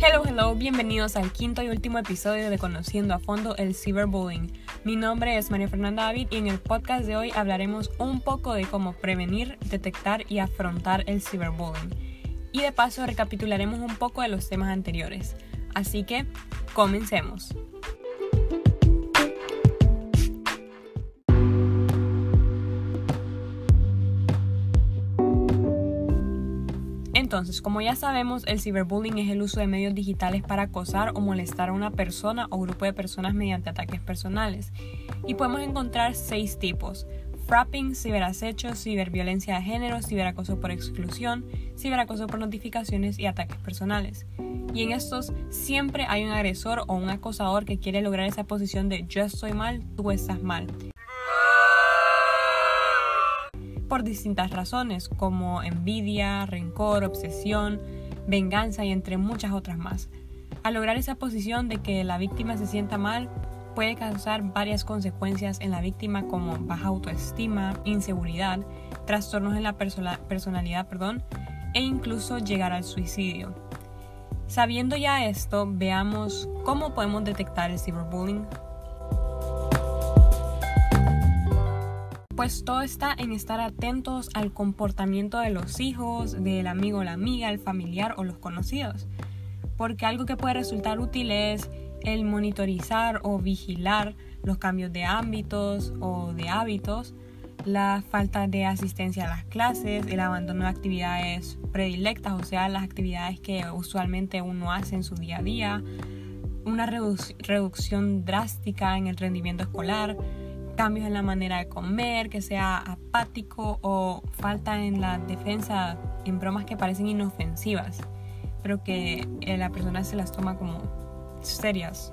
Hello, hello, bienvenidos al quinto y último episodio de Conociendo a Fondo el Cyberbullying. Mi nombre es María Fernanda David y en el podcast de hoy hablaremos un poco de cómo prevenir, detectar y afrontar el cyberbullying. Y de paso recapitularemos un poco de los temas anteriores. Así que, comencemos. Entonces, como ya sabemos, el ciberbullying es el uso de medios digitales para acosar o molestar a una persona o grupo de personas mediante ataques personales. Y podemos encontrar seis tipos. Frapping, ciberacecho, ciberviolencia de género, ciberacoso por exclusión, ciberacoso por notificaciones y ataques personales. Y en estos siempre hay un agresor o un acosador que quiere lograr esa posición de yo estoy mal, tú estás mal por distintas razones como envidia, rencor, obsesión, venganza y entre muchas otras más. Al lograr esa posición de que la víctima se sienta mal, puede causar varias consecuencias en la víctima como baja autoestima, inseguridad, trastornos en la personalidad perdón, e incluso llegar al suicidio. Sabiendo ya esto, veamos cómo podemos detectar el cyberbullying pues todo está en estar atentos al comportamiento de los hijos, del amigo o la amiga, el familiar o los conocidos. Porque algo que puede resultar útil es el monitorizar o vigilar los cambios de ámbitos o de hábitos, la falta de asistencia a las clases, el abandono de actividades predilectas, o sea, las actividades que usualmente uno hace en su día a día, una reducción drástica en el rendimiento escolar, cambios en la manera de comer, que sea apático o falta en la defensa en bromas que parecen inofensivas, pero que eh, la persona se las toma como serias.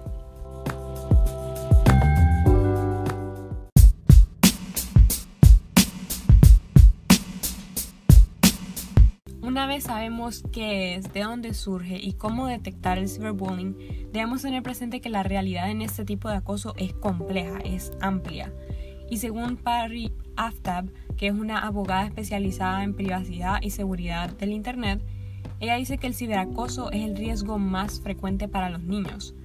Una vez sabemos qué es, de dónde surge y cómo detectar el cyberbullying, debemos tener presente que la realidad en este tipo de acoso es compleja, es amplia. Y según Parry Aftab, que es una abogada especializada en privacidad y seguridad del Internet, ella dice que el ciberacoso es el riesgo más frecuente para los niños.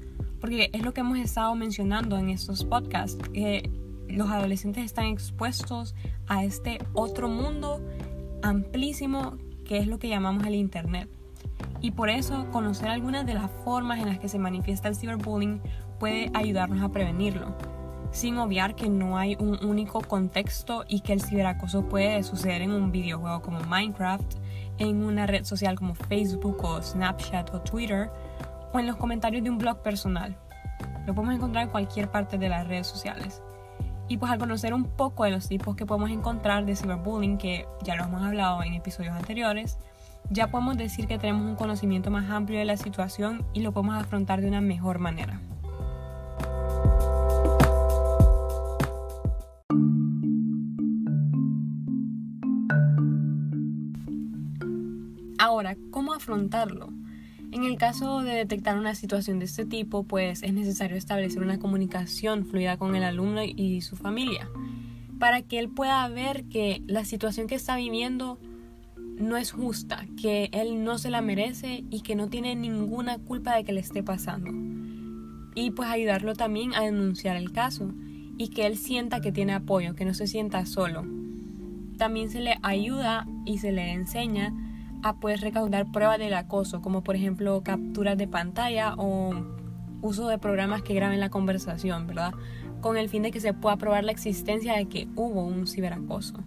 Porque es lo que hemos estado mencionando en estos podcasts, que los adolescentes están expuestos a este otro mundo amplísimo que es lo que llamamos el Internet. Y por eso conocer algunas de las formas en las que se manifiesta el ciberbullying puede ayudarnos a prevenirlo, sin obviar que no hay un único contexto y que el ciberacoso puede suceder en un videojuego como Minecraft, en una red social como Facebook o Snapchat o Twitter, o en los comentarios de un blog personal. Lo podemos encontrar en cualquier parte de las redes sociales. Y pues al conocer un poco de los tipos que podemos encontrar de cyberbullying, que ya lo hemos hablado en episodios anteriores, ya podemos decir que tenemos un conocimiento más amplio de la situación y lo podemos afrontar de una mejor manera. Ahora, ¿cómo afrontarlo? En el caso de detectar una situación de este tipo, pues es necesario establecer una comunicación fluida con el alumno y su familia, para que él pueda ver que la situación que está viviendo no es justa, que él no se la merece y que no tiene ninguna culpa de que le esté pasando. Y pues ayudarlo también a denunciar el caso y que él sienta que tiene apoyo, que no se sienta solo. También se le ayuda y se le enseña a poder recaudar pruebas del acoso, como por ejemplo capturas de pantalla o uso de programas que graben la conversación, ¿verdad? Con el fin de que se pueda probar la existencia de que hubo un ciberacoso.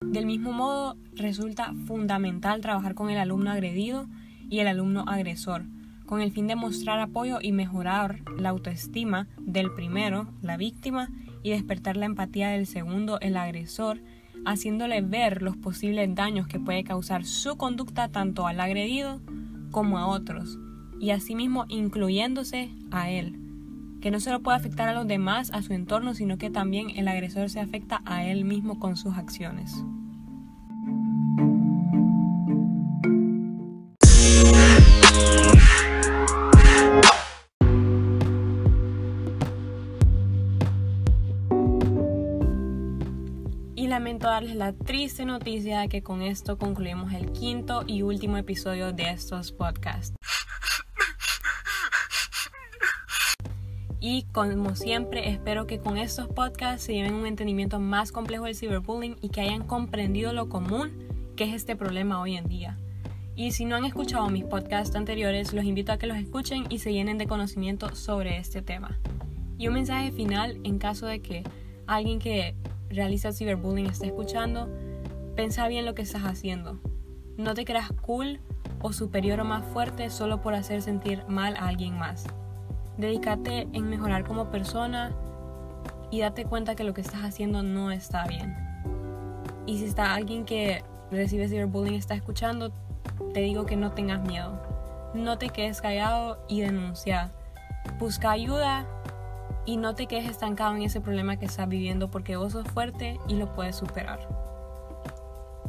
Del mismo modo, resulta fundamental trabajar con el alumno agredido y el alumno agresor, con el fin de mostrar apoyo y mejorar la autoestima del primero, la víctima, y despertar la empatía del segundo, el agresor, haciéndole ver los posibles daños que puede causar su conducta tanto al agredido como a otros, y asimismo incluyéndose a él, que no solo puede afectar a los demás, a su entorno, sino que también el agresor se afecta a él mismo con sus acciones. Darles la triste noticia de que con esto concluimos el quinto y último episodio de estos podcasts. Y como siempre, espero que con estos podcasts se lleven un entendimiento más complejo del ciberbullying y que hayan comprendido lo común que es este problema hoy en día. Y si no han escuchado mis podcasts anteriores, los invito a que los escuchen y se llenen de conocimiento sobre este tema. Y un mensaje final en caso de que alguien que realiza ciberbullying esté escuchando, pensa bien lo que estás haciendo. No te creas cool o superior o más fuerte solo por hacer sentir mal a alguien más. Dedícate en mejorar como persona y date cuenta que lo que estás haciendo no está bien. Y si está alguien que recibe ciberbullying está escuchando, te digo que no tengas miedo. No te quedes callado y denuncia. Busca ayuda y no te quedes estancado en ese problema que estás viviendo porque vos sos fuerte y lo puedes superar.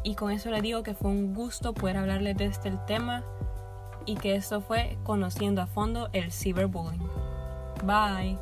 Y con eso les digo que fue un gusto poder hablarles de este tema y que esto fue conociendo a fondo el cyberbullying. Bye.